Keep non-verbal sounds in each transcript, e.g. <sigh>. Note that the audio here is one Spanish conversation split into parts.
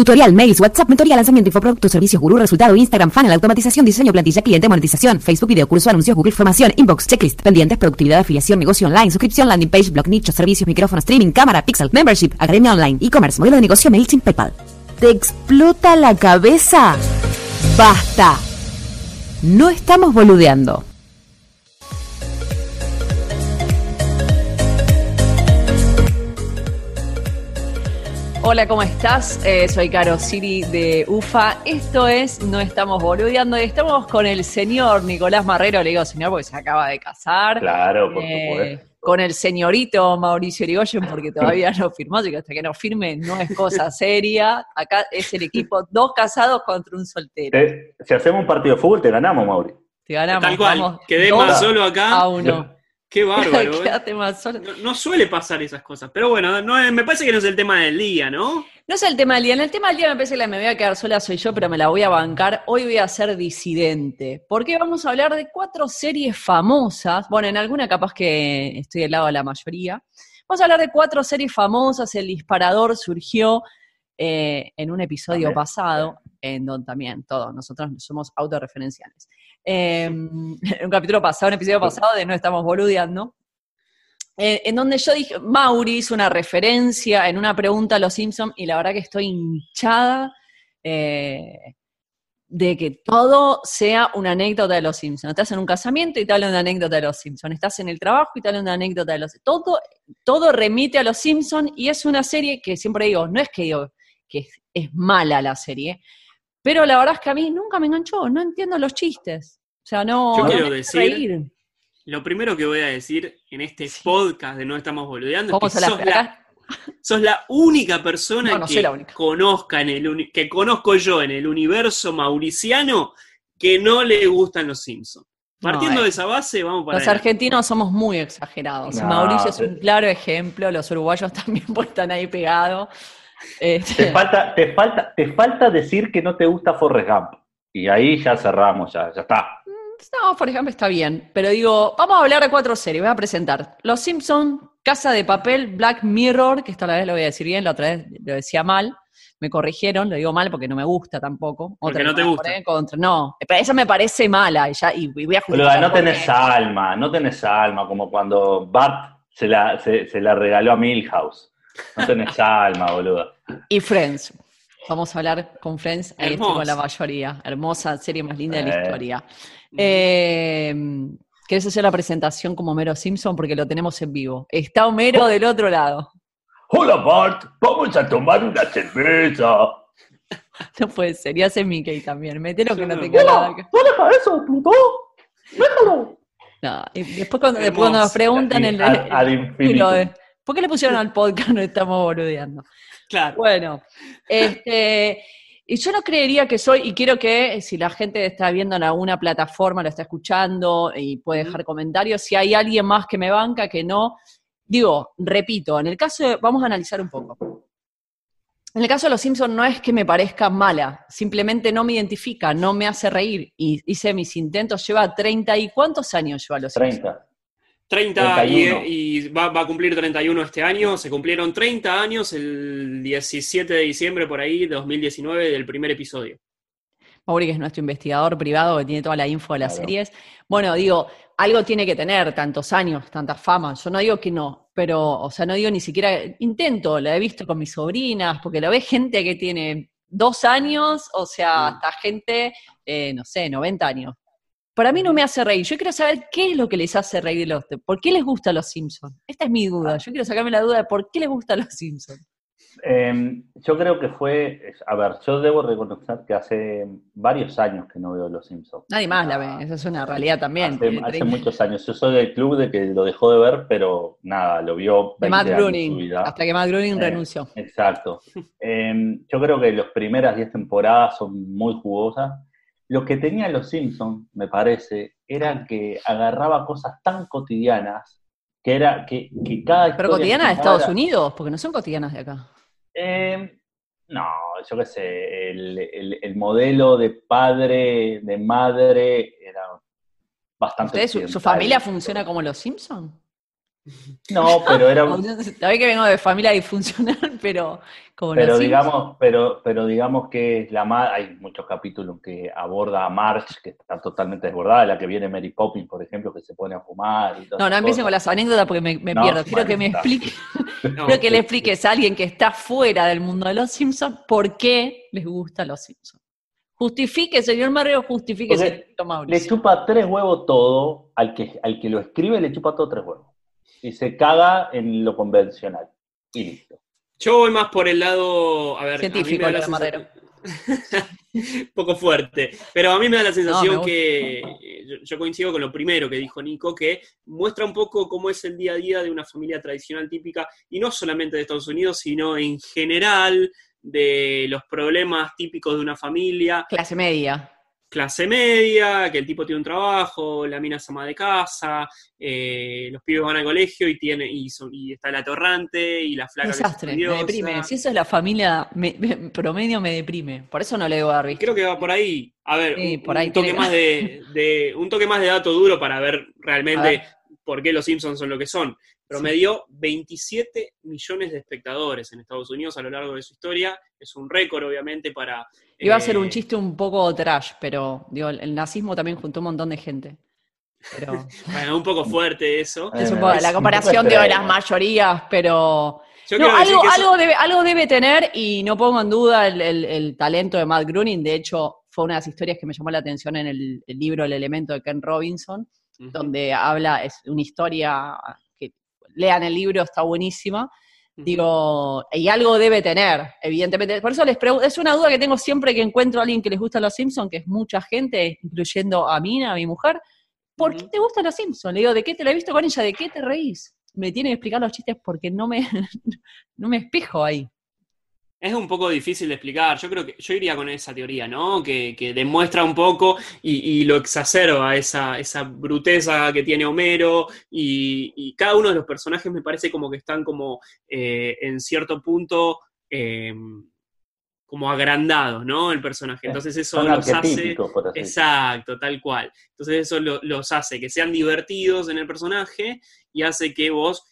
Tutorial, mails, WhatsApp, mentoría, lanzamiento, infoproductos, servicios, gurú, resultado, Instagram, funnel, automatización, diseño, plantilla, cliente, monetización, Facebook, video, curso, anuncios, Google, formación, inbox, checklist, pendientes, productividad, afiliación, negocio online, suscripción, landing page, blog, nicho, servicios, micrófono, streaming, cámara, pixel, membership, academia online, e-commerce, modelo de negocio, MailChimp, PayPal. ¿Te explota la cabeza? Basta. No estamos boludeando. Hola, ¿cómo estás? Eh, soy Caro Siri de UFA. Esto es No Estamos Boludeando y estamos con el señor Nicolás Marrero. Le digo señor porque se acaba de casar. Claro, por Eh, supuesto. con el señorito Mauricio Irigoyen porque todavía no firmó, así que hasta que no firme no es cosa <laughs> seria. Acá es el equipo dos casados contra un soltero. Te- si hacemos un partido de fútbol, te ganamos, Mauri. Te ganamos. Tal cual, quedé más solo acá. a uno. Qué <laughs> bárbaro. ¿eh? Quédate más solo. No, no suele pasar esas cosas, pero bueno, no es- me parece que no es el tema del día, ¿no? No es el tema del día. En el tema del día me parece que la me voy a quedar sola soy yo, pero me la voy a bancar. Hoy voy a ser disidente. Porque vamos a hablar de cuatro series famosas. Bueno, en alguna capaz que estoy del lado de la mayoría. Vamos a hablar de cuatro series famosas. El disparador surgió eh, en un episodio pasado, en donde también todos nosotros somos autorreferenciales. En <laughs> un capítulo pasado, un episodio pasado de No estamos boludeando. eh, en donde yo dije, Mauri hizo una referencia en una pregunta a los Simpsons y la verdad que estoy hinchada eh, de que todo sea una anécdota de los Simpsons. Estás en un casamiento y de una anécdota de los Simpsons. Estás en el trabajo y de una anécdota de los Todo, todo remite a los Simpsons y es una serie que siempre digo, no es que digo que es, es mala la serie, pero la verdad es que a mí nunca me enganchó, no entiendo los chistes. O sea, no, Yo no quiero decir- reír. Lo primero que voy a decir en este podcast de No Estamos Boludeando ¿Cómo es que sos la, acá? sos la única persona No, no que soy la única. conozca en el uni- que conozco yo en el universo mauriciano que no le gustan los Simpsons. No, Partiendo eh. de esa base, vamos para Los adelante. argentinos somos muy exagerados. No, Mauricio es un claro ejemplo, los uruguayos <laughs> también pues, están ahí pegados. Este, Te falta, te, falta, te falta decir que no te gusta Forrest Gump. Y ahí ya cerramos, ya, ya está. no, por ejemplo, está bien. Pero digo, vamos a hablar de cuatro series. Voy a presentar Los Simpsons, Casa de Papel, Black Mirror, que esta la vez lo voy a decir bien, la otra vez lo decía mal. Me corrigieron, lo digo mal porque no me gusta tampoco. Porque Otra no te gusta. contra. No, pero esa me parece mala y, ya, y voy a justificar no tenés qué. alma, no tenés alma, como cuando Bart se la, se, se la regaló a Milhouse. No tenés alma, boludo. Y Friends. Vamos a hablar con Friends. Ahí estoy con la mayoría. Hermosa serie más linda de la Eh. historia. Eh, ¿Querés hacer la presentación como Homero Simpson? Porque lo tenemos en vivo. Está Homero del otro lado. Hola Bart, vamos a tomar una cerveza. No puede ser. Y hace Mickey también. Metelo que no tenga nada que... no deja eso, Plutón. Déjalo. No, y después cuando, después cuando nos preguntan el, infinitum. lo de- ¿Por qué le pusieron al podcast? <laughs> No estamos boludeando. Claro. Bueno, este, y yo no creería que soy, y quiero que si la gente está viendo en alguna plataforma, lo está escuchando y puede dejar comentarios, si hay alguien más que me banca, que no, digo, repito, en el caso de, vamos a analizar un poco. En el caso de Los Simpsons no es que me parezca mala, simplemente no me identifica, no me hace reír. Y hice mis intentos, lleva 30 y ¿cuántos años lleva Los Simpsons? 30. 30 y, 31. y va, va a cumplir 31 este año. Se cumplieron 30 años el 17 de diciembre por ahí, 2019, del primer episodio. Mauri, que es nuestro investigador privado que tiene toda la info de las Claro. series. Bueno, digo, algo tiene que tener tantos años, tanta fama. Yo no digo que no, pero, o sea, no digo ni siquiera, intento, la he visto con mis sobrinas, porque lo ve gente que tiene dos años, o sea, hasta gente, eh, no sé, 90 años. Para mí no me hace reír. Yo quiero saber qué es lo que les hace reír los, ¿Por qué les gusta los Simpsons? Esta es mi duda. Yo quiero sacarme la duda de por qué les gustan los Simpsons. Eh, yo creo que fue, a ver, yo debo reconocer que hace varios años que no veo Los Simpsons. Nadie más la ve, esa es una realidad también. Hace, tiene hace 30. muchos años. Yo soy del club de que lo dejó de ver, pero nada, lo vio 20 de Matt años su vida. hasta que Matt Groening Eh, renunció. Exacto. <laughs> Eh, yo creo que las primeras 10 temporadas son muy jugosas. Lo que tenía Los Simpsons, me parece, era que agarraba cosas tan cotidianas que era que, que cada Pero cotidianas de Estados era- Unidos, porque no son cotidianas de acá. Eh, no, yo qué sé, el, el- el modelo de padre, de madre, era bastante. ¿Ustedes, su, su familia funciona como los Simpsons? No, pero era un, <laughs> Sabés que vengo de familia disfuncional, <laughs> pero como pero digamos, pero, pero digamos que es la ma- hay muchos capítulos que aborda a Marge, que está totalmente desbordada, la que viene Mary Poppins, por ejemplo, que se pone a fumar y No, no empiecen con las anécdotas porque me, me No, pierdo. Quiero que me explique, <laughs> No, quiero que le expliques a alguien que está fuera del mundo de los Simpsons por qué les gustan los Simpsons. Justifique, señor Mario, justifique, Le chupa tres huevos todo, al que, al que lo escribe le chupa todo tres huevos. Y se caga en lo convencional. Y listo. Yo voy más por el lado, a ver, Científico, a mí me da la <laughs> poco fuerte, pero a mí me da la sensación que yo, yo coincido con lo primero que dijo Nico, que muestra un poco cómo es el día a día de una familia tradicional típica, y no solamente de Estados Unidos, sino en general de los problemas típicos de una familia, Clase media. Clase media, que el tipo tiene un trabajo, la mina se ama de casa, eh, los pibes van al colegio y tiene y, son- y está el atorrante y la flaca que es Desastre, me deprime. Si eso es la familia me- me- promedio, me deprime. Por eso no le debo dar vista. Creo que va por ahí. A ver, Sí, un, por ahí un toque más de, de- un toque más de dato duro para ver realmente ver. por qué los Simpsons son lo que son. Promedió 27 millones de espectadores en Estados Unidos a lo largo de su historia. Es un récord, obviamente, para. Iba a ser eh, un chiste un poco trash, pero digo, el, nazismo también juntó un montón de gente. Pero <laughs> bueno, un poco fuerte eso. es un Eh, poco la comparación de las mayorías, pero no, algo, que eso- algo, debe, algo debe tener y no pongo en duda el, el- el talento de Matt Groening. De hecho, fue una de las historias que me llamó la atención en el, el libro El elemento de Ken Robinson, donde habla, es una historia lean el libro, está buenísima. Digo, y algo debe tener, evidentemente. Por eso les pregunto, es una duda que tengo siempre que encuentro a alguien que les gusta los Simpsons, que es mucha gente, incluyendo a mí, a mi mujer. ¿Por qué te gustan los Simpsons? Le digo, ¿de qué te la he visto con ella? ¿De qué te reís? Me tiene que explicar los chistes porque no me, <laughs> no me espejo ahí. Es un poco difícil de explicar. Yo creo que yo iría con esa teoría, ¿no? Que, que demuestra un poco y, y lo exacerba esa, esa bruteza que tiene Homero. Y, y cada uno de los personajes me parece como que están como eh, en cierto punto eh, como agrandados, ¿no? El personaje. Entonces eso Son los hace. Exacto, tal cual. Entonces eso lo- los hace que sean divertidos en el personaje y hace que vos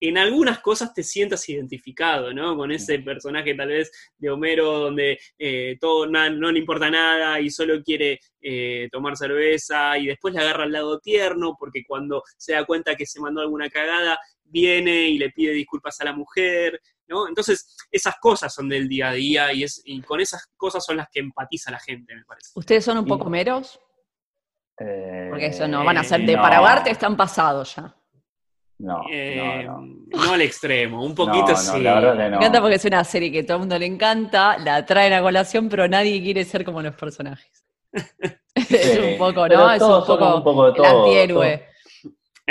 en algunas cosas te sientas identificado, ¿no? Con ese personaje tal vez de Homero donde eh, todo na- no le importa nada y solo quiere eh, tomar cerveza y después le agarra al lado tierno porque cuando se da cuenta que se mandó alguna cagada viene y le pide disculpas a la mujer, ¿no? Entonces esas cosas son del día a día y, es, y con esas cosas son las que empatiza la gente, me parece. ¿Ustedes son un Y- poco meros? Eh, Porque eso no, van a ser de no, para ahogarte, están pasados ya. No, Eh, no, no. no al extremo, un poquito No, no, sí. la verdad que Me no. encanta porque es una serie que todo el mundo le encanta, la traen a colación, pero nadie quiere ser como los personajes. <laughs> es un poco, ¿no? Es un poco, un poco de el todo, antihéroe.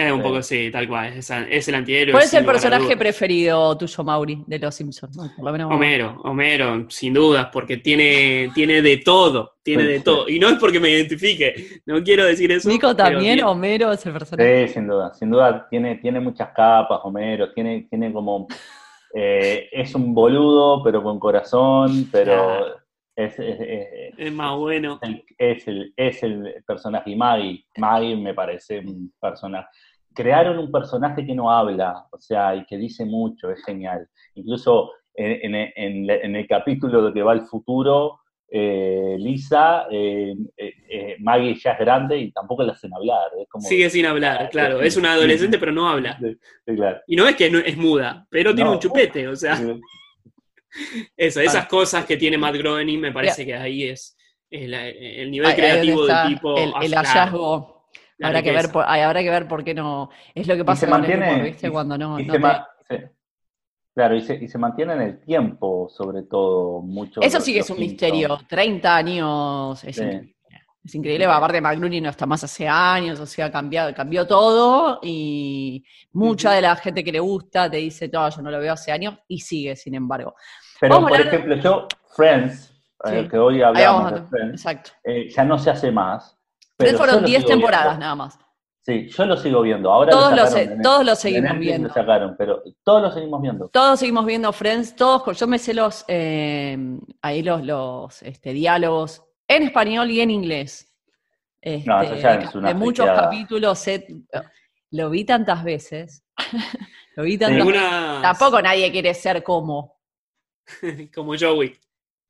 Es un Sí. poco sí, tal cual. Es, es el antihéroe. ¿Cuál es el personaje preferido tuyo, Mauri, de los Simpsons? No, por lo menos- Homero, Homero, sin dudas, porque tiene, tiene de todo, tiene de todo. Y no es porque me identifique, no quiero decir eso. Nico también, tiene- Homero es el personaje. Sí, sin duda, sin duda tiene, tiene muchas capas, Homero, tiene, tiene como, eh, es un boludo, pero con corazón, pero es, es- es- es más bueno. el- es el, es el personaje. Y Maggie, Maggie me parece un personaje. Crearon un personaje que no habla, o sea, y que dice mucho, es genial. Incluso en, en- en- en el capítulo de que va al futuro, eh, Lisa, eh, eh, Maggie ya es grande y tampoco la hacen hablar. Es como, Sigue sin hablar, <laughs> claro. Es una adolescente, pero no habla. Sí, sí, claro. Y no es que no- es muda, pero tiene No. un chupete, o sea, <laughs> eso, esas cosas que tiene Matt Groening, me parece que ahí es, es la- el nivel creativo del tipo. El, el claro, hallazgo. Habrá que, ver por, ay, habrá que ver por qué no. Es lo que pasa se con el mantiene- humor, ¿viste? y- Cuando no. y no se te- ma- se- claro, y se, y se mantiene en el tiempo, sobre todo, mucho. Eso sí que es un misterio. 30 años. Es Sí. increíble. Es increíble. Aparte, McLooney no está más hace años, o sea, cambiado, cambió todo. Y mucha de la gente que le gusta te dice, no, yo no lo veo hace años, y sigue, sin embargo. Pero, Vamos por ejemplo, yo, Friends, eh, Sí. que hoy hablamos de Friends, Exacto. eh, ya no se hace más. Pero fueron yo lo 10 sigo temporadas viendo. nada más. Sí, yo lo sigo viendo. Ahora Todos lo se- todos lo seguimos Netflix viendo. Lo sacaron, pero todos lo seguimos viendo. Todos seguimos viendo Friends, todos, yo me sé los, eh, ahí los, los este, diálogos en español y en inglés. Este, No, eso ya de, es una de muchos capítulos, lo vi tantas veces. <laughs> lo vi tantas veces. Algunas- Tampoco nadie quiere ser como. <laughs> como Joey,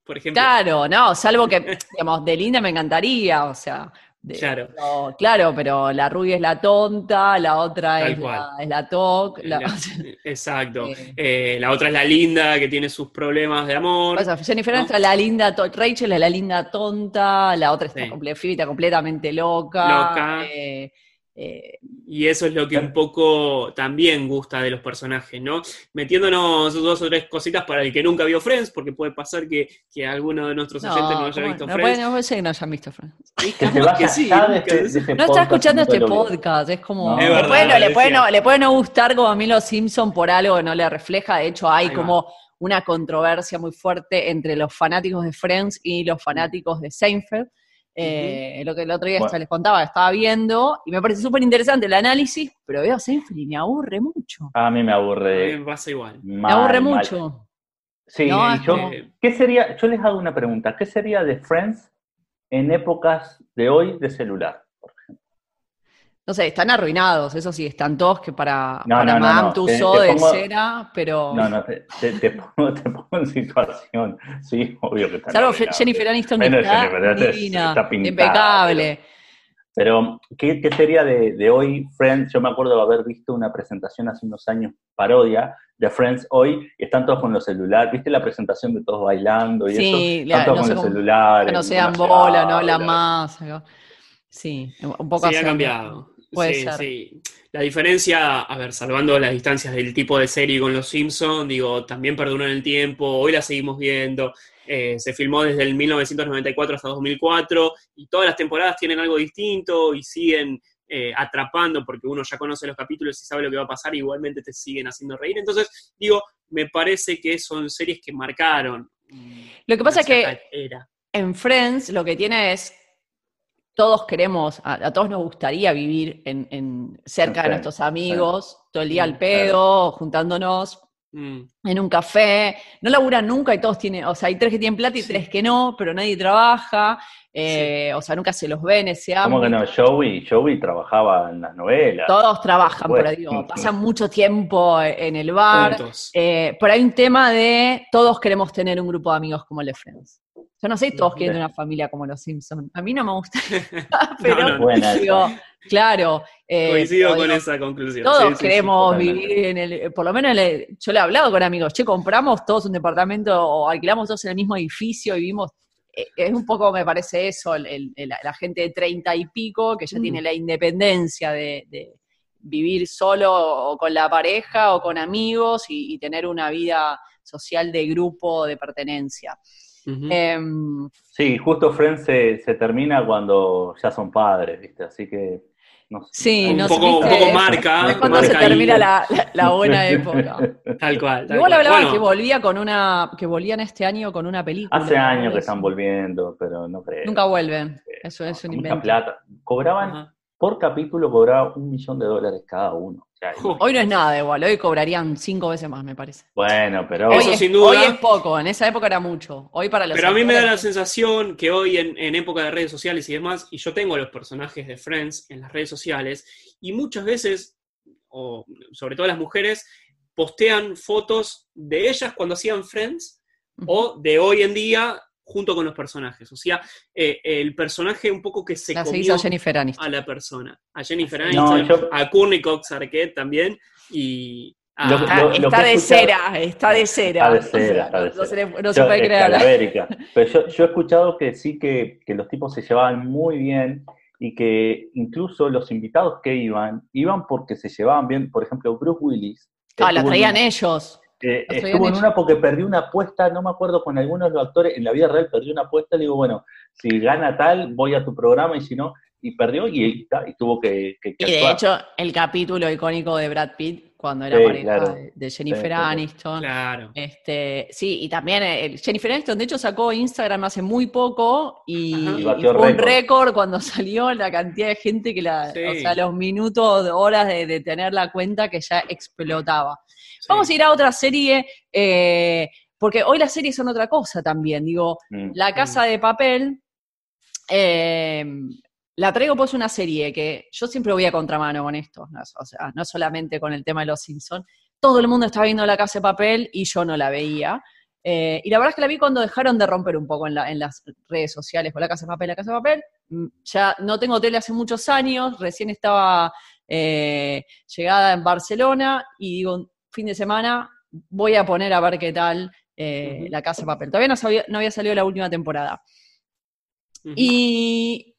por ejemplo. Claro, no, salvo que, <laughs> digamos, de linda me encantaría, o sea. De- Claro. no, claro, pero la rubia es la tonta, la otra es la, es la toc. la- La- <laughs> exacto. Eh. Eh, la otra es la linda, que tiene sus problemas de amor. O sea, Jennifer ¿no? Es la linda, Rachel es la linda tonta, la otra Sí. está completamente loca. Loca. eh, eh, Y eso es lo que un poco también gusta de los personajes, ¿no? Metiéndonos dos o tres cositas para el que nunca vio Friends, porque puede pasar que, que alguno de nuestros oyentes no haya visto no Friends. puede, no puede ser que no hayan visto Friends. Que sí, este, este No está escuchando este podcast, es como... No. le, Es puede, verdad, no- le, puede no, le puede no gustar como a mí los Simpson por algo que no le refleja, de hecho hay Ahí va. como una controversia muy fuerte entre los fanáticos de Friends y los fanáticos de Seinfeld. Eh, Lo que el otro día Bueno. les contaba, estaba viendo y me parece súper interesante el análisis, pero veo a Seinfeld y me aburre mucho. A mí me A mí aburre. me pasa igual. Me aburre mucho. Sí, No, y yo, ¿qué sería? Yo les hago una pregunta. ¿Qué sería de Friends en épocas de hoy de celular? No sé, están arruinados, eso sí, están todos que para, No, para no, Madame no, Tussauds te de pongo- cera, pero... No, no, te, te- te <laughs> pongo, te pongo en situación. Sí, obvio que está. Salvo arruinado. Jennifer Aniston, Bueno, está Jennifer divina, está pintada, impecable. Pero, ¿qué, qué sería de, de hoy Friends? Yo me acuerdo de haber visto una presentación hace unos años, parodia, de Friends hoy, y están todos con los celulares. ¿Viste la presentación de todos bailando y Sí, eso? la- Están todos no con los cómo- celulares. Que no se dan se bola, no habla. hablan más. Sí, un poco Sí, ha así. cambiado. Puede sí, ser. sí. La diferencia, a ver, salvando las distancias del tipo de serie con los Simpsons, digo, también perduró en el tiempo, hoy la seguimos viendo. eh, se filmó desde el 1994 hasta 2004 y todas las temporadas tienen algo distinto y siguen eh, atrapando porque uno ya conoce los capítulos y sabe lo que va a pasar, igualmente te siguen haciendo reír. Entonces, digo, me parece que son series que marcaron. mm, Lo que pasa es que- Era. En Friends lo que tiene es, todos queremos, a, a todos nos gustaría vivir en, en- cerca de nuestros amigos, todo el día al Mm, pedo, juntándonos Mm, en un café. No laburan nunca y todos tienen, o sea, hay tres que tienen plata y Sí. tres que no, pero nadie trabaja. Eh, O sea, nunca se los ve en ese ¿Cómo que no? Joey, Joey trabajaba en las novelas. Todos trabajan, Por digo, pasan <laughs> mucho tiempo en el bar. Eh, pero hay un tema de todos queremos tener un grupo de amigos como los Friends. Yo no sé si todos quieren tener una familia como los Simpsons. A mí no me gusta, <laughs> <laughs> pero No, no, no. Buena esa. digo, claro. eh, Coincido con digo, esa conclusión. Todos Sí, sí, sí, queremos vivir en el, por lo menos en el- yo le he hablado con amigos, che, compramos todos un departamento o alquilamos todos en el mismo edificio y vivimos, es un poco, me parece eso, el- el- el- la gente de treinta y pico que ya Mm. tiene la independencia de, de vivir solo o con la pareja o con amigos y, y tener una vida social de grupo, de pertenencia. Em, Sí, justo Friends se, se termina cuando ya son padres, ¿viste? Así que. No sé. Sí, un, no poco, marca. es cuando se marca termina la, la- la buena época. <laughs> Tal cual. tal Igual hablaban Bueno, que volvía con una, que volvían este año con una película. Hace ¿no? años que están volviendo, pero no creo. Nunca vuelven. Eso es un Mucha invento. plata. Cobraban, ajá. Por capítulo cobraba un millón de dólares cada uno. O sea, Jo. Hoy no es nada igual, hoy cobrarían cinco veces más, me parece. Bueno, pero. Hoy, Eso es, sin duda. hoy es poco, en esa época era mucho. Hoy para los Pero a mí me da la sensación que hoy en, en época de redes sociales y demás, y yo tengo a los personajes de Friends en las redes sociales, y muchas veces, o sobre todo las mujeres, postean fotos de ellas cuando hacían Friends o de hoy en día junto con los personajes. O sea, eh, el personaje un poco que se La comió a Jennifer Aniston. a la persona. A Jennifer No, Aniston, yo- a Courtney Cox Arquette también, y a- Lo- Está, de escuchado- cera, está de cera. Está de cera, está de no, no se, le- no puede creer. Pero yo, yo he escuchado que sí que, que los tipos se llevaban muy bien y que incluso los invitados que iban, iban porque se llevaban bien. Por ejemplo, Bruce Willis. Ah, la en traían ellos. Eh, estuvo en una porque perdió una apuesta, no me acuerdo con algunos de los actores, en la vida real perdió una apuesta, le digo, bueno, si gana tal, voy a tu programa y si no, y perdió y, y, y tuvo que, que- que Y de actuar. hecho, el capítulo icónico de Brad Pitt, cuando era Sí, pareja claro. de, de Jennifer Sí. Aniston. Claro. Este, sí, y también eh, Jennifer Aniston, de hecho, sacó Instagram hace muy poco y. Y fue un récord. cuando <laughs> salió la cantidad de gente que la, Sí. o sea, los minutos, horas de, de tener la cuenta que ya explotaba. Sí. Vamos a ir a otra serie, eh, porque hoy las series son otra cosa también. Digo, Mm. La Casa de Papel, eh, la traigo pues una serie que yo siempre voy a contramano con esto, no, o sea, no solamente con el tema de los Simpsons. Todo el mundo estaba viendo La Casa de Papel y yo no la veía. Eh, y la verdad es que la vi cuando dejaron de romper un poco en, la- en las redes sociales con La Casa de Papel, La Casa de Papel. Mm, Ya no tengo tele hace muchos años, recién estaba eh, llegada en Barcelona y digo, fin de semana voy a poner a ver qué tal eh. La Casa de Papel. Todavía no, sabía- no había salido la última temporada. Y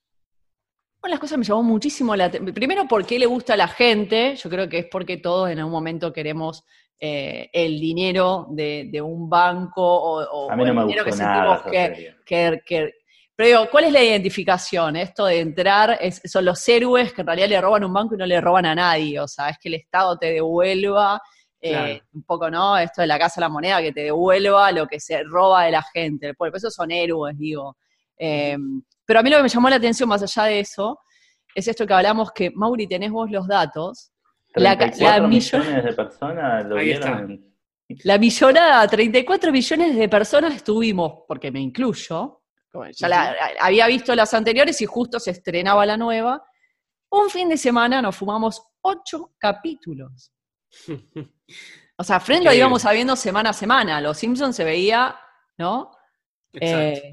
una de las cosas que me llamó muchísimo la atención. Primero, ¿por qué le gusta a la gente? Yo creo que es porque todos en algún momento queremos eh, el dinero de, de un banco o, o- A mí o no el me dinero que sentimos que, serie. que- que- Pero digo, ¿cuál es la identificación? Esto de entrar, es- son los héroes que en realidad le roban un banco y no le roban a nadie. O sea, es que el Estado te devuelva. eh, Claro. un poco, ¿no? Esto de la casa de la moneda, que te devuelva lo que se roba de la gente. Por eso son héroes, digo. Eh, pero a mí lo que me llamó la atención, más allá de eso, es esto que hablamos, que Mauri, tenés vos los datos. La, ca- 34 la millon- millones de personas lo Ahí vieron. está. la millonada, 34 millones de personas estuvimos, porque me incluyo, ya la- había visto las anteriores y justo se estrenaba la nueva. Un fin de semana nos fumamos ocho capítulos. O sea, Friends lo íbamos sabiendo semana a semana. Los Simpsons se veía, ¿no? Exacto. Eh,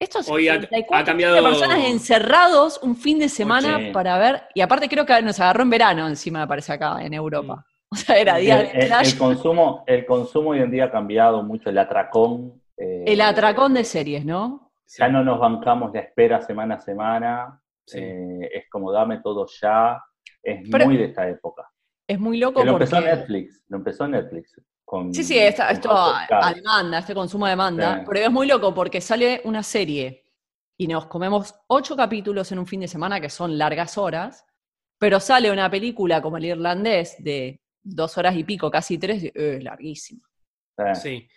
estos Hoy ha- 34 ha cambiado- personas encerrados un fin de semana Oye. para ver, y aparte creo que nos agarró en verano encima, me parece acá, en Europa. <laughs> O sea, era El, día de el- el consumo, el consumo hoy en día ha cambiado mucho, el atracón. eh, El atracón de series, ¿no? Sí. Ya no nos bancamos la espera semana a semana. Sí. eh, es como dame todo ya. Es Pero- muy de esta época. Es muy loco Que lo porque... empezó Netflix. Lo empezó Netflix. Con, Sí, sí, esto a, demanda, este consumo a demanda, Sí. pero es muy loco porque sale una serie y nos comemos ocho capítulos en un fin de semana que son largas horas, pero sale una película como El Irlandés de dos horas y pico, casi tres, y, eh, larguísima. Sí. Sí.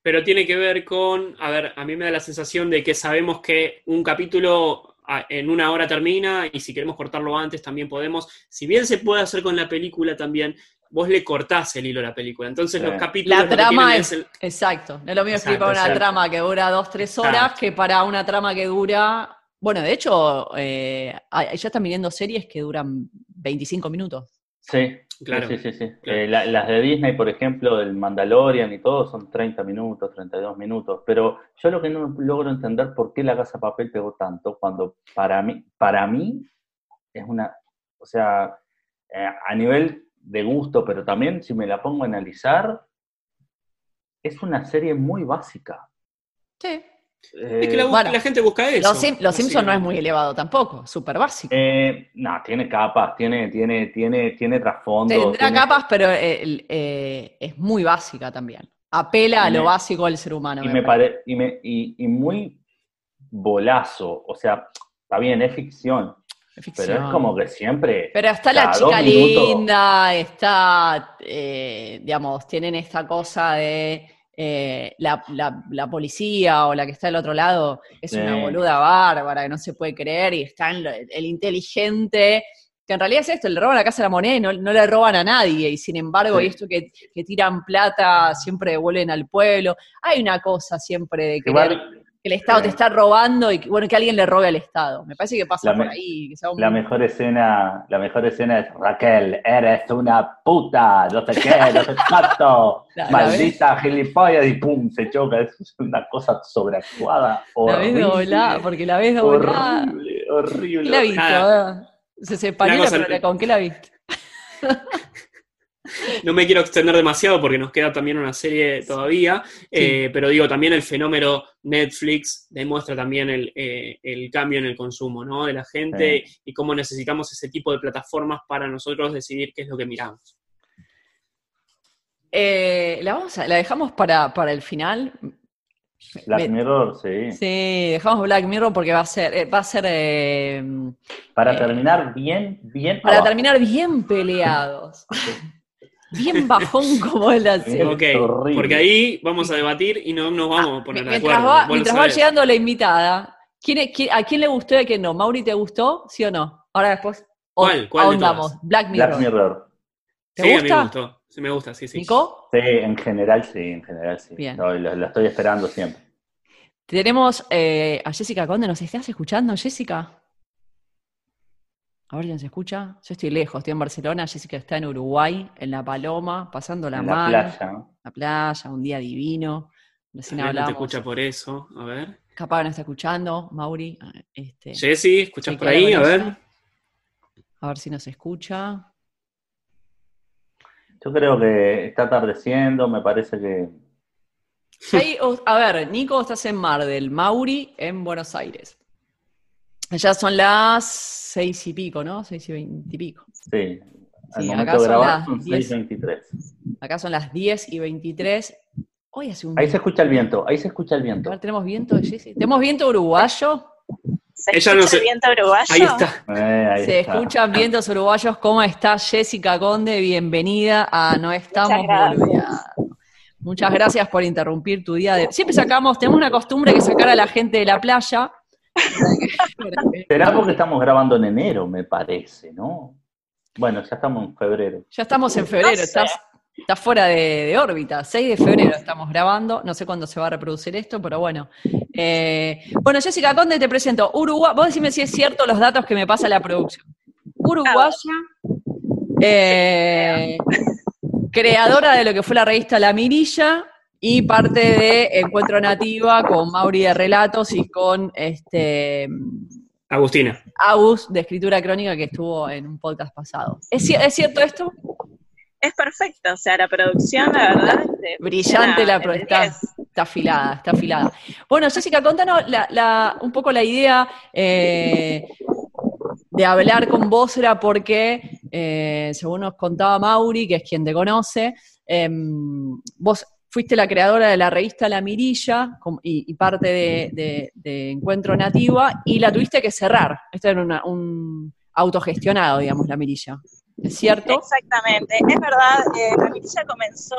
Pero tiene que ver con, a ver, a mí me da la sensación de que sabemos que un capítulo en una hora termina y si queremos cortarlo antes también podemos. Si bien se puede hacer con la película también, vos le cortás el hilo a la película. Entonces Sí. los capítulos La trama es, el- exacto, no es lo mismo para una exacto. trama que dura dos, tres horas Exacto. que para una trama que dura, bueno, de hecho, eh, ya están viniendo series que duran 25 minutos. Sí, Claro. sí, sí, sí. claro. Eh, la- las de Disney, por ejemplo, del Mandalorian y todo, son 30 minutos, 32 minutos. Pero yo lo que no logro entender por qué la Casa de Papel pegó tanto, cuando para mí, para mí es una, o sea, eh, a nivel de gusto, pero también si me la pongo a analizar, es una serie muy básica. Sí. Eh, Es que la, bu- Bueno, la gente busca eso. Los, Sim- los Simpsons no es muy elevado tampoco, súper básico. eh, no, tiene capas, tiene, tiene, tiene, tiene trasfondo. Tendrá tiene- capas, pero eh, eh, es muy básica también. Apela a lo me- básico del ser humano. y me me pare- y, me- y- y muy bolazo, o sea, está bien, es ficción, Pero es como que siempre... Pero está la chica linda, está, eh, digamos, tienen esta cosa de eh, la, la- la policía o la que está del otro lado, es una boluda bárbara que no se puede creer y está en lo- el inteligente, que en realidad es esto, le roban la casa de la moneda y no, no le roban a nadie, y sin embargo, Sí. y esto que, que tiran plata siempre devuelven al pueblo, hay una cosa siempre de que el Estado te está robando y que, bueno, que alguien le robe al Estado. Me parece que pasa La por ahí. que sea un- la mejor escena, la mejor escena es Raquel, eres una puta, no sé qué, no sé cuánto, La- la maldita gilipollas, y pum, se choca, es una cosa sobreactuada, La ves horrible, doblada, porque la ves doblada. horrible, ¿Qué horrible. la viste? Ah? Se separó, cosa- pero ¿con qué la viste? <laughs> <laughs> No me quiero extender demasiado porque nos queda también una serie todavía, eh, pero digo, también el fenómeno Netflix demuestra también el, eh, el cambio en el consumo ¿no? de la gente y cómo necesitamos ese tipo de plataformas para nosotros decidir qué es lo que miramos. Eh, la, vamos a- la dejamos para, para el final. Black Me- Mirror, sí. Sí, dejamos Black Mirror porque va a ser, eh, va a ser eh, Para Eh, terminar bien, bien para abajo. terminar bien peleados. Bien bajón <laughs> como la serie. Ok, porque ahí vamos a debatir y no nos vamos a poner de Mientras acuerdo. va, lo mientras va llegando la invitada, ¿quién es- quién- ¿a quién le gustó y a quién no? ¿Mauri te gustó? ¿Sí o no? Ahora después ¿Cuál? ¿Cuál de ahondamos. todas? Black Mirror. Black Mirror. ¿Te Sí, a mí gusta? me gustó. Sí, me gusta, sí, sí. ¿Nico? Sí, en general sí, en general sí. Bien. No, lo, lo estoy esperando siempre. Tenemos eh, a Jessica Conde. ¿Nos estás escuchando, Jessica? A ver si se escucha. Yo estoy lejos, estoy en Barcelona, Jessica está en Uruguay, en La Paloma, pasando la En la mal. playa, ¿no? La playa, un día divino. Recién no te escucha por eso. A ver. Capaz que no está escuchando, Mauri. ah, Este, Jessy, ¿escuchas por ahí? A ver. A ver si nos escucha. Yo creo que está atardeciendo, me parece que Ahí, a ver, Nico, estás en Mar del Mauri, en Buenos Aires. Allá son las seis y pico, ¿no? Seis y veinte y pico. sí. Al Sí, momento acá de son grabar las son 10. 6.23. Acá son las 10 y 23. Hoy hace un Ahí se escucha el viento, ahí se escucha el viento. ¿tenemos viento, Jessy? ¿Tenemos viento uruguayo? ¿Se Ella escucha no se- el viento uruguayo? Ahí está. Eh, ahí Se está. escuchan vientos uruguayos. ¿Cómo está Jessica Conde? Bienvenida a No Estamos Muchas gracias. Muchas gracias por interrumpir tu día de... Siempre sacamos, tenemos una costumbre que sacar a la gente de la playa. <laughs> Será porque estamos grabando en enero, me parece, ¿no? Bueno, ya estamos en febrero. Ya estamos en febrero, No sé. estás, estás fuera de, de órbita. 6 de febrero estamos grabando, no sé cuándo se va a reproducir esto, pero bueno. Eh, bueno, Jessica Conde, te presento. Uruguay, vos decime si es cierto los datos que me pasa la producción. Uruguaya, eh, creadora de lo que fue la revista La Mirilla y parte de Encuentro Nativa con Mauri de Relatos y con este Agustina. Agus de Escritura Crónica que estuvo en un podcast pasado. ¿Es, ci- ¿es cierto esto? Es perfecto, o sea, la producción, la verdad. este, Brillante la funciona pro- de está, 10. está afilada, está afilada. Bueno, Jessica, contanos la- la- un poco la idea eh, de hablar con vos era porque, eh, según nos contaba Mauri, que es quien te conoce, em, vos fuiste la creadora de la revista La Mirilla y, y parte de Encuentro Nativa y la tuviste que cerrar. Esto era una- un autogestionado, digamos, La Mirilla. ¿Es cierto? Exactamente, es verdad, eh, la mirilla comenzó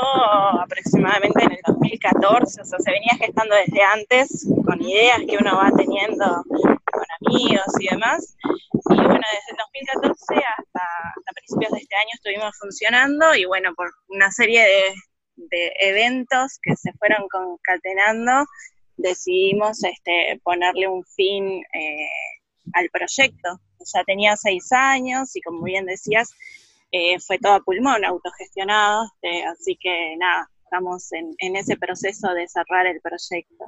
aproximadamente en el 2014, o sea, se venía gestando desde antes, con ideas que uno va teniendo con amigos y demás. Y bueno, desde el 2014 hasta, hasta principios de este año estuvimos funcionando y bueno, por una serie de, de eventos que se fueron concatenando, decidimos este, ponerle un fin eh, al proyecto. Ya tenía seis años y como bien decías, eh, fue todo a pulmón, autogestionado, este, así que nada, estamos en, en ese proceso de cerrar el proyecto.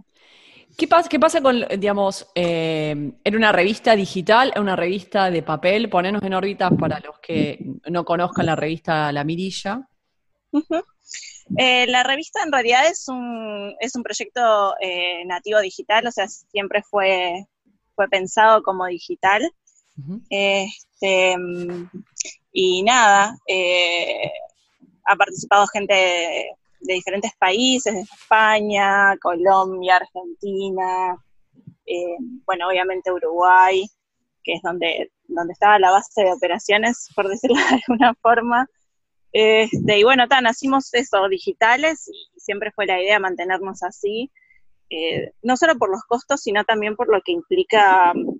¿Qué pasa, qué pasa con, digamos, eh, en una revista digital, en una revista de papel? Ponernos en órbita para los que no conozcan la revista La Mirilla. Ujú. Eh, la revista en realidad es un, es un proyecto eh, nativo digital, o sea, siempre fue, fue pensado como digital. Este, y nada, eh, ha participado gente de, de diferentes países, España, Colombia, Argentina, eh, bueno, obviamente Uruguay, que es donde, donde estaba la base de operaciones, por decirlo de alguna forma. Este, y bueno, ta, nacimos eso, digitales, y siempre fue la idea mantenernos así, eh, no solo por los costos, sino también por lo que implica mm,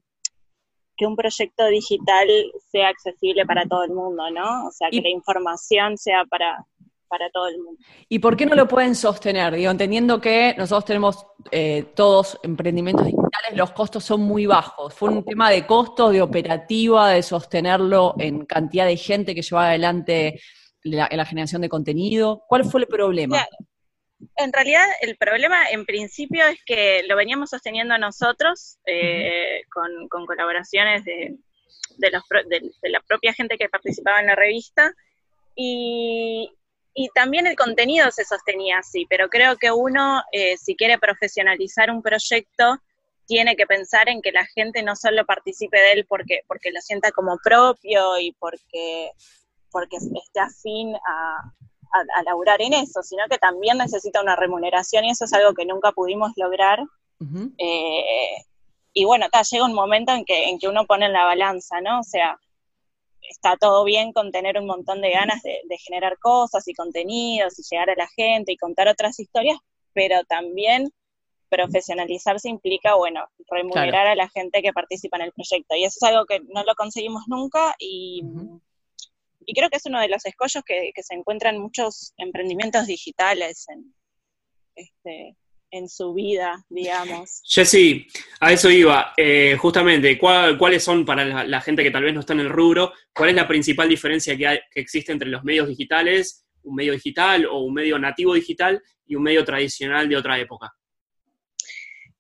que un proyecto digital sea accesible para todo el mundo, ¿no? O sea, que Y- la información sea para, para todo el mundo. ¿Y por qué no lo pueden sostener? Digo, entendiendo que nosotros tenemos eh, todos emprendimientos digitales, los costos son muy bajos. Fue un tema de costos, de operativa, de sostenerlo en cantidad de gente que llevaba adelante la, la generación de contenido. ¿Cuál fue el problema? Claro. En realidad, el problema en principio es que lo veníamos sosteniendo nosotros eh, con, con colaboraciones de, de, los pro- de- de la propia gente que participaba en la revista y, y también el contenido se sostenía así, pero creo que uno, eh, si quiere profesionalizar un proyecto, tiene que pensar en que la gente no solo participe de él porque, porque lo sienta como propio y porque, porque esté afín a, a, a laburar en eso, sino que también necesita una remuneración y eso es algo que nunca pudimos lograr. Eh, y bueno, ta, llega un momento en que, en que uno pone en la balanza, ¿no? O sea, está todo bien con tener un montón de ganas de, de generar cosas y contenidos y llegar a la gente y contar otras historias, pero también profesionalizarse implica, bueno, remunerar a la gente que participa en el proyecto. Y eso es algo que no lo conseguimos nunca y. y creo que es uno de los escollos que, que se encuentran en muchos emprendimientos digitales en, este, en su vida, digamos. <laughs> Jessy, a eso iba. Eh, justamente, ¿cuáles son para la, gente que tal vez no está en el rubro, cuál es la principal diferencia que, que existe entre los medios digitales, un medio digital o un medio nativo digital y un medio tradicional de otra época?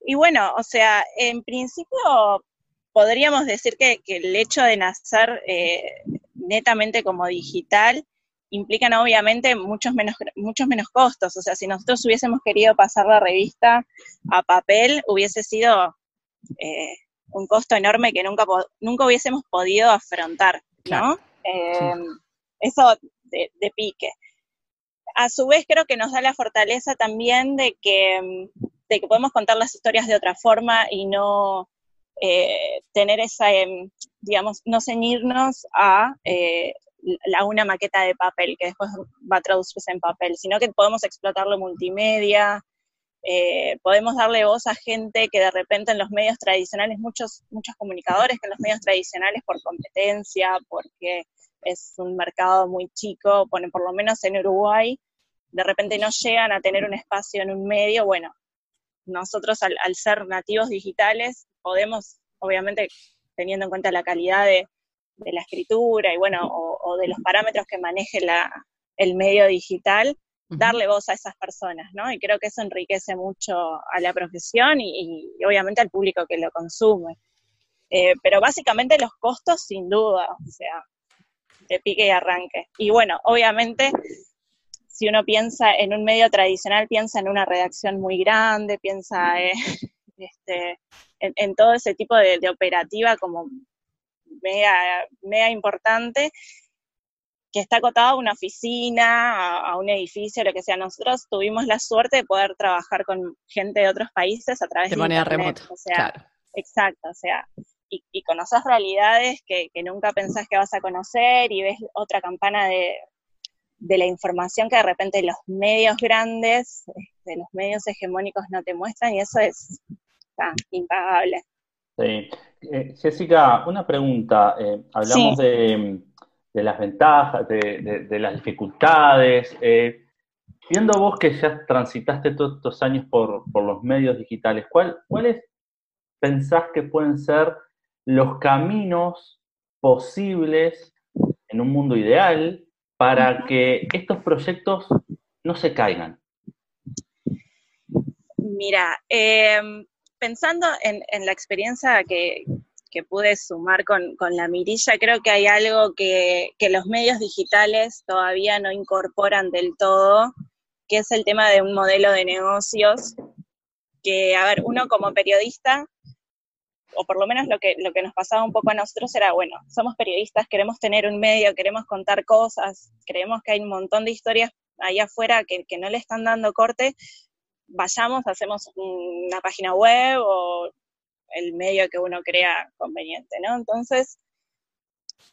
Y bueno, o sea, en principio podríamos decir que, el hecho de nacer eh, netamente como digital implican obviamente muchos menos, muchos menos costos. O sea, si nosotros hubiésemos querido pasar la revista a papel, hubiese sido eh, un costo enorme que nunca, nunca hubiésemos podido afrontar, ¿no? Em, eso de, pique. A su vez creo que nos da la fortaleza también de que, de que podemos contar las historias de otra forma y no eh, tener esa, em, digamos, no ceñirnos a eh, la, una maqueta de papel que después va a traducirse en papel, sino que podemos explotarlo multimedia, eh, podemos darle voz a gente que de repente en los medios tradicionales, muchos, muchos comunicadores que en los medios tradicionales por competencia, porque es un mercado muy chico, ponen por lo menos en Uruguay, de repente no llegan a tener un espacio en un medio, bueno, nosotros al, ser nativos digitales podemos, obviamente teniendo en cuenta la calidad de, la escritura y bueno, o, de los parámetros que maneje la, el medio digital, darle voz a esas personas, ¿no? Y creo que eso enriquece mucho a la profesión y, obviamente al público que lo consume. Eh, pero básicamente los costos, sin duda, o sea, de pique y arranque. Y bueno, obviamente si uno piensa en un medio tradicional, piensa en una redacción muy grande, piensa eh, <laughs> este, en, todo ese tipo de, operativa como mega, importante, que está acotado a una oficina, a, un edificio, lo que sea. Nosotros tuvimos la suerte de poder trabajar con gente de otros países a través de, de manera remota. O sea, Exacto, o sea, y, y conoces realidades que, que, nunca pensás que vas a conocer y ves otra campana de, de la información que de repente los medios grandes, de los medios hegemónicos no te muestran y eso es impagable. Sí. Eh, Jessica, una pregunta. Eh, hablamos de, las ventajas, de, las dificultades. Eh, viendo vos que ya transitaste todos estos años por, los medios digitales, ¿cuáles pensás que pueden ser los caminos posibles en un mundo ideal para que estos proyectos no se caigan? Mira, em, pensando en, la experiencia que, pude sumar con, la mirilla, creo que hay algo que, los medios digitales todavía no incorporan del todo, que es el tema de un modelo de negocios, que, a ver, uno como periodista o por lo menos lo que, lo que nos pasaba un poco a nosotros era, bueno, somos periodistas, queremos tener un medio, queremos contar cosas, creemos que hay un montón de historias ahí afuera que, no le están dando corte, vayamos, hacemos una página web o el medio que uno crea conveniente, ¿no? Entonces,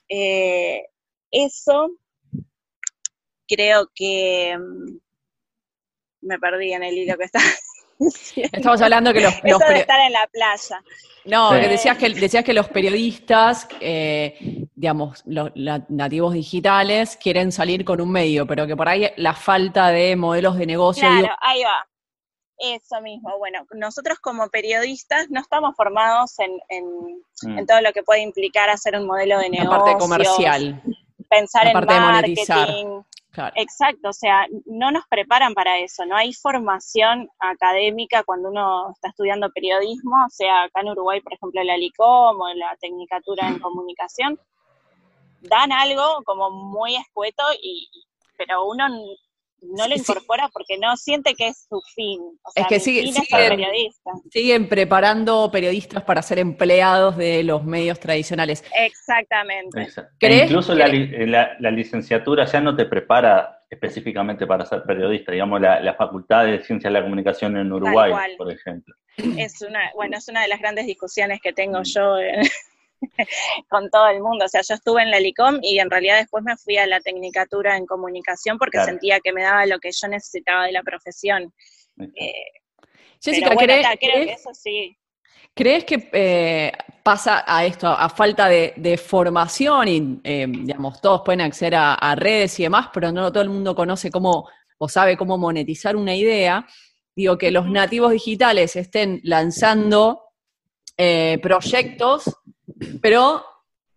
eh, eso creo que mm, me perdí en el hilo que está <laughs> Estamos hablando que los, estar en la playa. No, que decías que decías que los periodistas, eh, digamos, los, nativos digitales quieren salir con un medio, pero que por ahí la falta de modelos de negocio. Claro, ahí va. Eso mismo. Bueno, nosotros como periodistas no estamos formados en, en, mm. todo lo que puede implicar hacer un modelo de negocio. La parte comercial. Pensar en marketing. Exacto, o sea, no nos preparan para eso, no hay formación académica cuando uno está estudiando periodismo, o sea, acá en Uruguay, por ejemplo, la LICOM o la Tecnicatura en Comunicación, dan algo como muy escueto, y, pero uno no lo incorpora porque no siente que es su fin. O sea, es que siguen, siguen, preparando periodistas para ser empleados de los medios tradicionales. Exactamente. E incluso la, licenciatura ya no te prepara específicamente para ser periodista, digamos, la, Facultad de Ciencias de la Comunicación en Uruguay, por ejemplo. Es una, bueno, es una de las grandes discusiones que tengo yo en, <laughs> con todo el mundo. O sea, yo estuve en la LICOM y en realidad después me fui a la Tecnicatura en Comunicación porque sentía que me daba lo que yo necesitaba de la profesión. Eh, Jessica, ¿crees, que eso sí. ¿Crees que eh, pasa a esto, a falta de, formación y, eh, digamos, todos pueden acceder a, redes y demás, pero no todo el mundo conoce cómo o sabe cómo monetizar una idea? digo, que los nativos digitales estén lanzando eh, proyectos, pero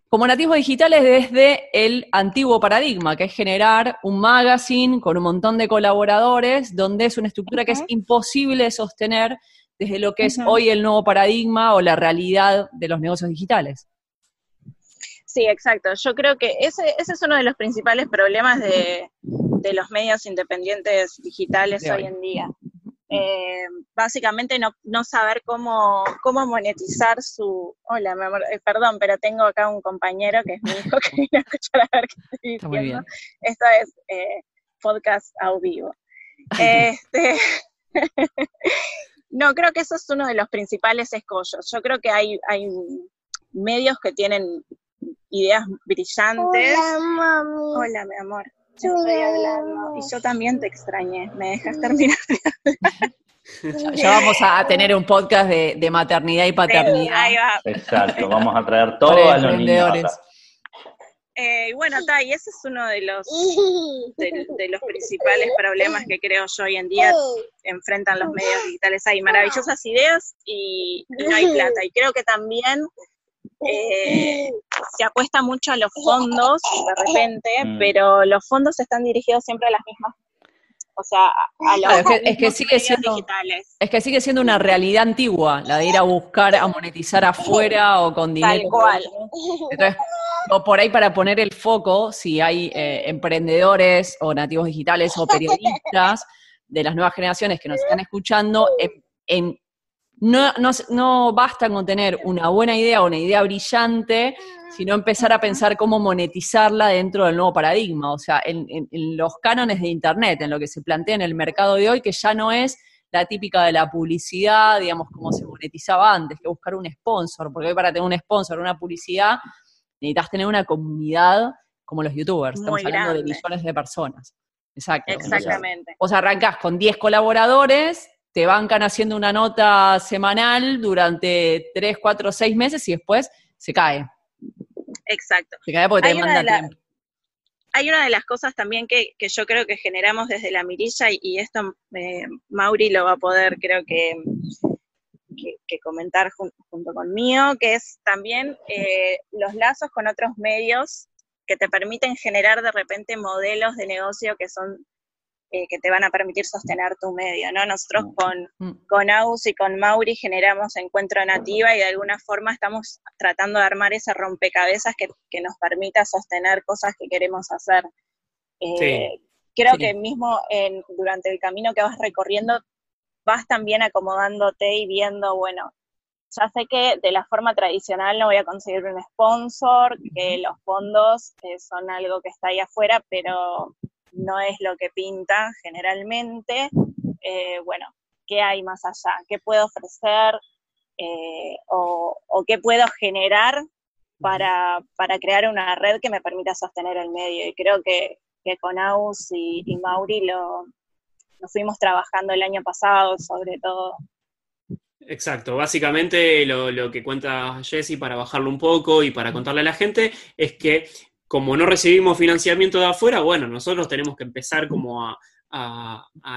como nativos digitales desde el antiguo paradigma, que es generar un magazine con un montón de colaboradores, donde es una estructura que es imposible sostener desde lo que es hoy el nuevo paradigma o la realidad de los negocios digitales. Sí, exacto. Yo creo que ese, ese es uno de los principales problemas de, los medios independientes digitales hoy en día. Eh, básicamente no, no saber cómo, cómo monetizar su... Hola, mi amor, eh, perdón, pero tengo acá un compañero que es mi hijo <laughs> que viene a escuchar a ver qué estoy diciendo. Esto es eh, podcast a vivo. <laughs> este, <laughs> no, creo que eso es uno de los principales escollos. Yo creo que hay, hay medios que tienen ideas brillantes. Hola, mami. Hola, mi amor estoy hablando. Y yo también te extrañé. ¿Me dejas <laughs> terminar Ya vamos a tener un podcast de, maternidad y paternidad. Ahí va. Exacto, vamos a traer todo a los niños. Eh, bueno, Ta, y ese es uno de los, de, los principales problemas que creo yo hoy en día enfrentan los medios digitales. Hay maravillosas ideas y no hay plata. Y creo que también eh, se apuesta mucho a los <laughs> fondos de repente, mm. pero los fondos están dirigidos siempre a las mismas o sea, a los es, que, sigue siendo, digitales. Es que sigue siendo una realidad antigua, la de ir a buscar, a monetizar afuera o con dinero. Tal cual. Entonces, o por ahí para poner el foco, si hay eh, emprendedores o nativos digitales o periodistas de las nuevas generaciones que nos están escuchando, en no, no, no basta con tener una buena idea o una idea brillante, sino empezar a pensar cómo monetizarla dentro del nuevo paradigma, o sea, en, los cánones de Internet, en lo que se plantea en el mercado de hoy, que ya no es la típica de la publicidad, digamos, como se monetizaba antes, que buscar un sponsor, porque hoy para tener un sponsor, una publicidad, necesitas tener una comunidad como los youtubers, estamos hablando de millones de personas. Exacto. Exactamente. O sea, arrancás con 10 colaboradores, te bancan haciendo una nota semanal durante 3, 4, 6 meses y después se cae. Exacto. Se cae porque te demanda tiempo. Hay una de las cosas también que, yo creo que generamos desde la mirilla, y, esto eh, Mauri lo va a poder, creo que, que, comentar junto conmigo, que es también eh, los lazos con otros medios que te permiten generar de repente modelos de negocio que son eh, que te van a permitir sostener tu medio, ¿no? Nosotros mm. con, mm. con Aus y con Mauri generamos Encuentro Nativa y de alguna forma estamos tratando de armar ese rompecabezas que, nos permita sostener cosas que queremos hacer. Eh, creo que mismo en, durante el camino que vas recorriendo vas también acomodándote y viendo, bueno, ya sé que de la forma tradicional no voy a conseguir un sponsor, que los fondos eh, son algo que está ahí afuera, pero no es lo que pinta generalmente, eh, bueno, ¿qué hay más allá? ¿Qué puedo ofrecer eh, o, qué puedo generar para, crear una red que me permita sostener el medio? Y creo que, con Aus y, Mauri lo, fuimos trabajando el año pasado, sobre todo. Exacto, básicamente lo, lo, que cuenta Jesse para bajarlo un poco y para contarle a la gente es que como no recibimos financiamiento de afuera, bueno, nosotros tenemos que empezar como a,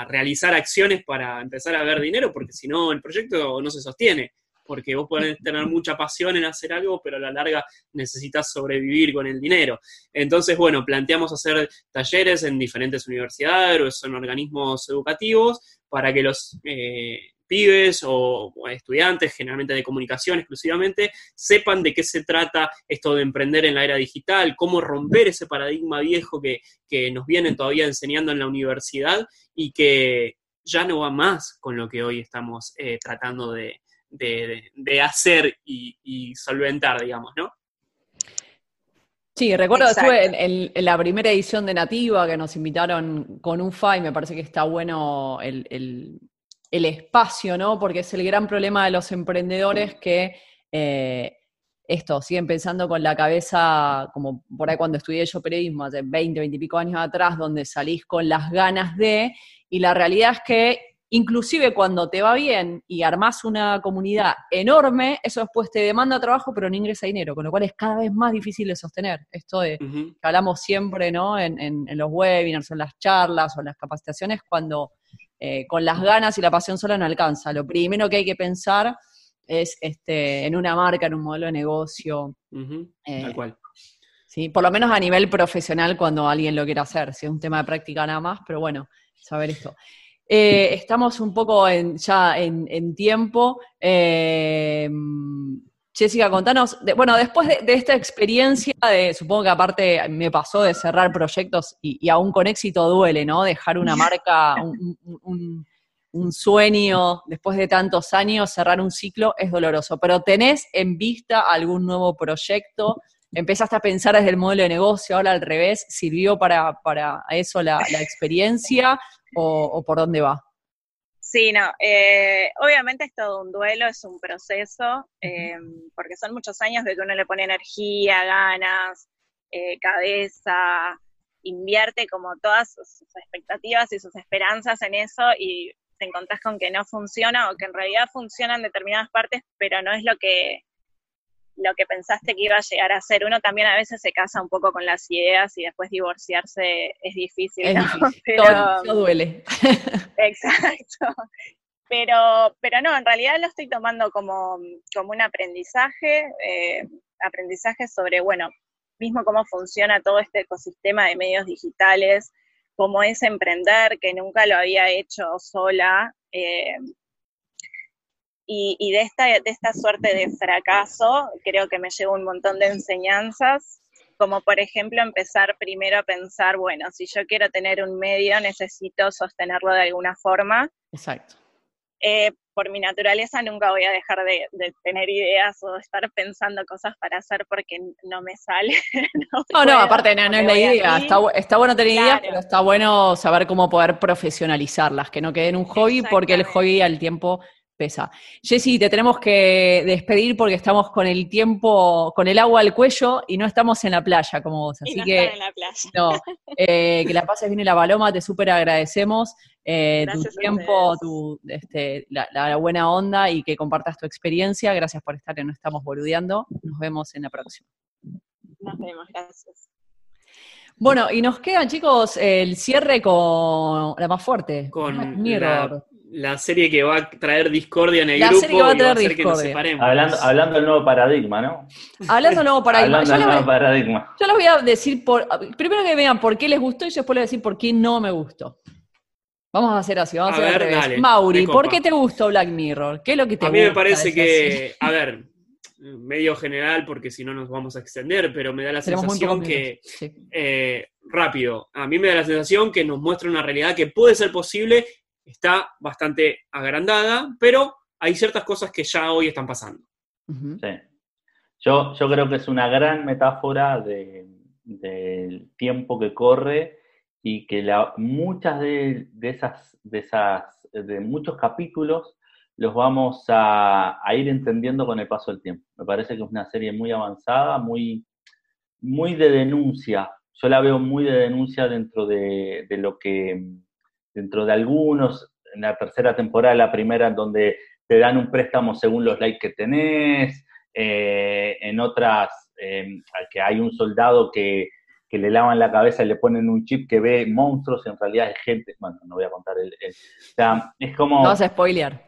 realizar acciones para empezar a ver dinero, porque si no, el proyecto no se sostiene. Porque vos podés tener mucha pasión en hacer algo, pero a la larga necesitas sobrevivir con el dinero. Entonces, bueno, planteamos hacer talleres en diferentes universidades o en organismos educativos para que los eh, pibes o, estudiantes, generalmente de comunicación exclusivamente, sepan de qué se trata esto de emprender en la era digital, cómo romper ese paradigma viejo que, nos vienen todavía enseñando en la universidad y que ya no va más con lo que hoy estamos eh, tratando de, hacer y, solventar, digamos, ¿no? Sí, recuerdo que estuve en, la primera edición de Nativa que nos invitaron con un FA y me parece que está bueno el, el espacio, ¿no? Porque es el gran problema de los emprendedores que eh, esto, siguen pensando con la cabeza, como por ahí cuando estudié yo periodismo, hace 20, 20 y pico años atrás, donde salís con las ganas de, y la realidad es que inclusive cuando te va bien y armás una comunidad enorme, eso después te demanda trabajo, pero no ingresa dinero, con lo cual es cada vez más difícil de sostener. Esto de que hablamos siempre, ¿no? En, en, en los webinars, en las charlas o en las capacitaciones, cuando eh, con las ganas y la pasión sola no alcanza. Lo primero que hay que pensar es este, en una marca, en un modelo de negocio. Eh, Tal cual. ¿sí? Por lo menos a nivel profesional cuando alguien lo quiera hacer, si es un tema de práctica nada más, pero bueno, saber esto. Eh, estamos un poco en- ya en, en tiempo. Eh, Jessica, contanos, de- bueno, después de, de esta experiencia, de, supongo que aparte me pasó de cerrar proyectos y, y aún con éxito duele, ¿no? Dejar una <laughs> marca, un, un- un- un sueño, después de tantos años, cerrar un ciclo es doloroso. Pero ¿tenés en vista algún nuevo proyecto? ¿Empezaste a pensar desde el modelo de negocio, ahora al revés? ¿Sirvió para, para eso la, la experiencia o, o por dónde va? Sí, no, eh, obviamente es todo un duelo, es un proceso, eh, porque son muchos años de que uno le pone energía, ganas, eh, cabeza, invierte como todas sus, sus expectativas y sus esperanzas en eso y te encontrás con que no funciona o que en realidad funciona en determinadas partes, pero no es lo que lo que pensaste que iba a llegar a ser. Uno también a veces se casa un poco con las ideas y después divorciarse es difícil. Es ¿no? difícil, <laughs> Pero- todo, todo duele. <laughs> Exacto. Pero, pero no, en realidad lo estoy tomando como, como un aprendizaje, eh, aprendizaje sobre, bueno, mismo cómo funciona todo este ecosistema de medios digitales, cómo es emprender, que nunca lo había hecho sola, eh, y, y de, esta, de esta suerte de fracaso creo que me llevo un montón de enseñanzas, como por ejemplo empezar primero a pensar, bueno, si yo quiero tener un medio, necesito sostenerlo de alguna forma. Exacto. Eh, por mi naturaleza nunca voy a dejar de, de tener ideas o estar pensando cosas para hacer porque no me sale. <laughs> no, No, aparte no, no es la idea. Está, está bueno tener ideas, Claro. pero está bueno saber cómo poder profesionalizarlas, que no queden un hobby, porque el hobby al tiempo pesa. Jessy, te tenemos que despedir porque estamos con el tiempo, con el agua al cuello y no estamos en la playa como vos. Y Así no que estar en la playa. no, eh, que la pases bien en la paloma, te súper agradecemos eh, tu tiempo, tu, este, la, la buena onda y que compartas tu experiencia. Gracias por estar en No Estamos Boludeando. Nos vemos en la próxima. Nos vemos, gracias. Bueno, y nos queda, chicos, el cierre con la más fuerte. Con Mirror. la, la serie que va a traer discordia en el La grupo serie que va a y traer hacer que nos discordia. separemos. Hablando, hablando del nuevo paradigma, ¿no? Hablando nuevo paradigma. Hablando Yo del les, nuevo voy, paradigma. yo les voy a decir por. Primero que vean por qué les gustó y yo después les voy a decir por qué no me gustó. Vamos a hacer así, vamos a, A hacer al ver, revés. dale, Mauri, ¿por qué te gustó Black Mirror? ¿Qué es lo que te A mí me parece que, a ver, medio general porque si no nos vamos a extender, pero me da la sensación que. Sí. eh, rápido, a mí me da la sensación que nos muestra una realidad que puede ser posible, está bastante agrandada, pero hay ciertas cosas que ya hoy están pasando. Sí. Yo, yo creo que es una gran metáfora de- del tiempo que corre y que la, muchas de, de esas, de esas, de muchos capítulos los vamos a, a ir entendiendo con el paso del tiempo. Me parece que es una serie muy avanzada, muy, muy de denuncia. Yo la veo muy de denuncia dentro de, de lo que, dentro de algunos, en la tercera temporada, la primera, en donde te dan un préstamo según los likes que tenés, eh, en otras, eh, que hay un soldado que, que le lavan la cabeza y le ponen un chip que ve monstruos, en realidad es gente, bueno, no voy a contar el... el- o sea, es como No vas a spoilear.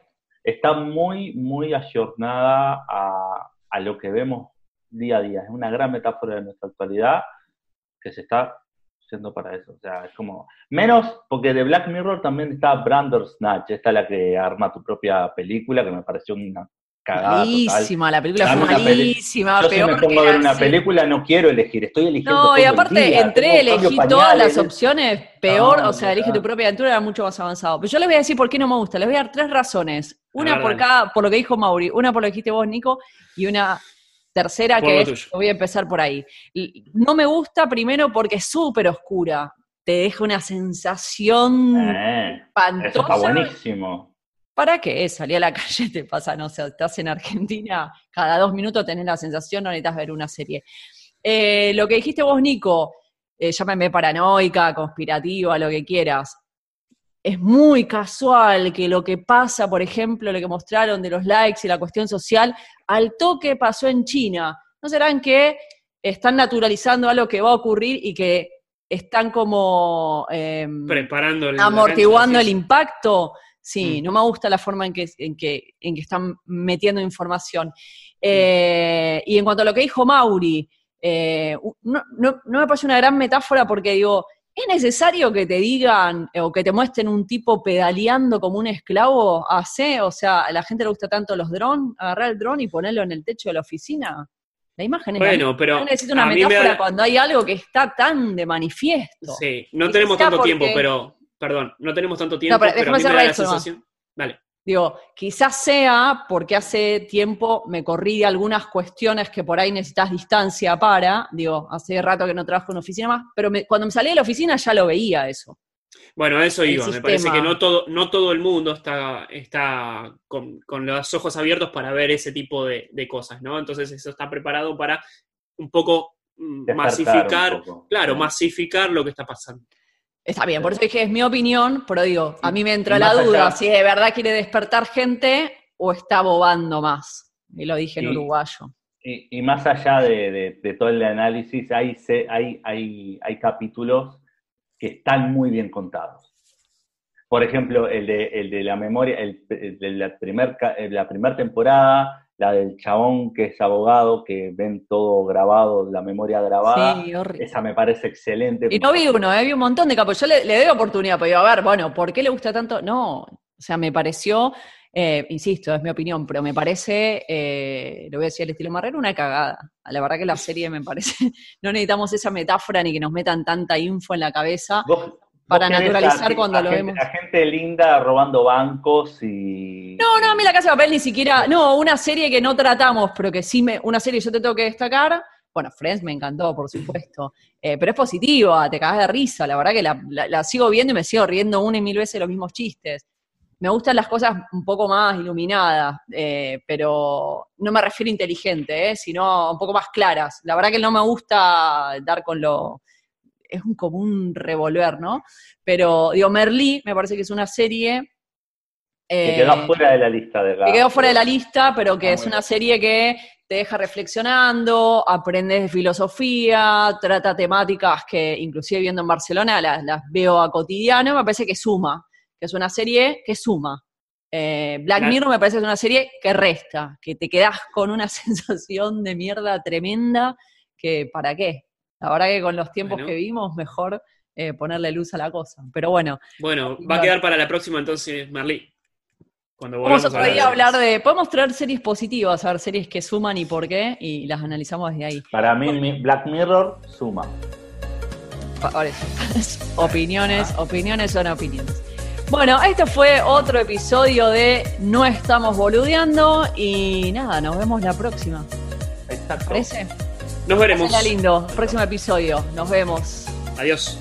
está muy, muy ayornada a, a lo que vemos día a día. Es una gran metáfora de nuestra actualidad que se está haciendo para eso. O sea, es como. Menos porque de Black Mirror también está Snatch, esta es la que arma tu propia película, que me pareció una cagada. total. Malísima, la película Dame fue malísima, Yo si peor me pongo a ver una película no quiero elegir, estoy eligiendo No, y el aparte día, entré, elegí todas las opciones, peor, o sea, elige tu propia aventura, era mucho más avanzado. Pero yo les voy a decir por qué no me gusta, les voy a dar tres razones. Una por cada, por lo que dijo Mauri, una por lo que dijiste vos, Nico, y una tercera Por que es, voy a empezar por ahí. No me gusta primero porque es súper oscura, te deja una sensación Eh, eso está espantosa. buenísimo. ¿Para qué? Salí a la <laughs> calle, te pasa, no sé, estás en Argentina, cada dos minutos tenés la sensación, no necesitas ver una serie. Eh, lo que dijiste vos, Nico, eh, llámame paranoica, conspirativa, lo que quieras. Es muy casual que lo que pasa, por ejemplo, lo que mostraron de los likes y la cuestión social, al toque pasó en China. ¿No serán que están naturalizando algo que va a ocurrir y que están como em, Preparando el- amortiguando el impacto. Sí, Mm. no me gusta la forma en que, en que, en que están metiendo información. Eh, y en cuanto a lo que dijo Mauri, eh, no, no- no me parece una gran metáfora porque digo, ¿es necesario que te digan eh, o que te muestren un tipo pedaleando como un esclavo? ¿Hace? O sea, ¿a la gente le gusta tanto los drones? ¿Agarrar el dron y ponerlo en el techo de la oficina? La imagen es Bueno, pero No necesito una me metáfora da- cuando hay algo que está tan de manifiesto. Sí, no tenemos tanto tiempo, pero, perdón, no tenemos tanto tiempo, pero pero, a mí me da la sensación. Dale. Digo, quizás sea porque hace tiempo me corrí de algunas cuestiones que por ahí necesitas distancia para, digo, hace rato que no trabajo en oficina más, pero me- cuando me salí de la oficina ya lo veía eso. Bueno, a eso iba. Me parece que no todo, no todo el mundo está, está con, con los ojos abiertos para ver ese tipo de, de cosas, ¿no? Entonces eso está preparado para un poco mm, Despertar masificar, un poco. claro, masificar lo que está pasando. Está bien, por eso dije, es mi opinión, pero digo, a mí me entra Y la duda allá- si de verdad quiere despertar gente o está bobando más. Y lo dije en Sí. uruguayo. Y, y más allá de, de- de todo el análisis, hay, hay, hay, hay capítulos que están muy bien contados. Por ejemplo, el de, el de la memoria, el, el de la primera la primer temporada, la del chabón que es abogado, que ven todo grabado, la memoria grabada. Sí, horrible. Esa me parece excelente. Y no vi uno, eh, vi un montón de capos. Yo le, le doy oportunidad, pero digo, a ver, bueno, ¿por qué le gusta tanto? No, o sea, me pareció, eh, insisto, es mi opinión, pero me parece, eh, lo voy a decir al estilo Marrero, una cagada. La verdad que la serie me parece, <laughs> no necesitamos esa metáfora ni que nos metan tanta info en la cabeza. Vos- para naturalizar cuando a lo gente- vemos. A gente linda robando bancos y... No, no, a mí la casa de papel ni siquiera, no, una serie que no tratamos, pero que sí me, una serie que yo te tengo que destacar, bueno, Friends me encantó, por supuesto, eh, pero es positiva, te cagas de risa, la verdad que la, la- la sigo viendo y me sigo riendo una y mil veces los mismos chistes. Me gustan las cosas un poco más iluminadas, eh, pero no me refiero a inteligente, eh, sino un poco más claras. La verdad que no me gusta dar con lo... Es un, como un revolver, ¿no? Pero, digo, Merlí me parece que es una serie... Que eh, quedó fuera de la lista de que quedó fuera de la lista, pero que Ah, es una serie que te deja reflexionando, aprendes de filosofía, trata temáticas que inclusive viendo en Barcelona las, las veo a cotidiano, me parece que suma, que es una serie que suma. Eh, Black Claro. Mirror me parece que es una serie que resta, que te quedás con una <laughs> sensación de mierda tremenda, que ¿para qué? La verdad que con los tiempos Bueno. que vimos, mejor eh, ponerle luz a la cosa. Pero bueno, Bueno, va a quedar para la próxima entonces, Marley. Cuando Vamos volvamos otro hablar a de- hablar de. Podemos traer series positivas, a ver series que suman y por qué, y las analizamos desde ahí. Para mí, mi- Black Mirror suma. <laughs> Opiniones, opiniones son opiniones. Bueno, este fue otro episodio de No estamos boludeando y nada, nos vemos la próxima. Exacto. ¿Parece? Nos veremos. Pásenla lindo. Próximo episodio. Nos vemos. Adiós.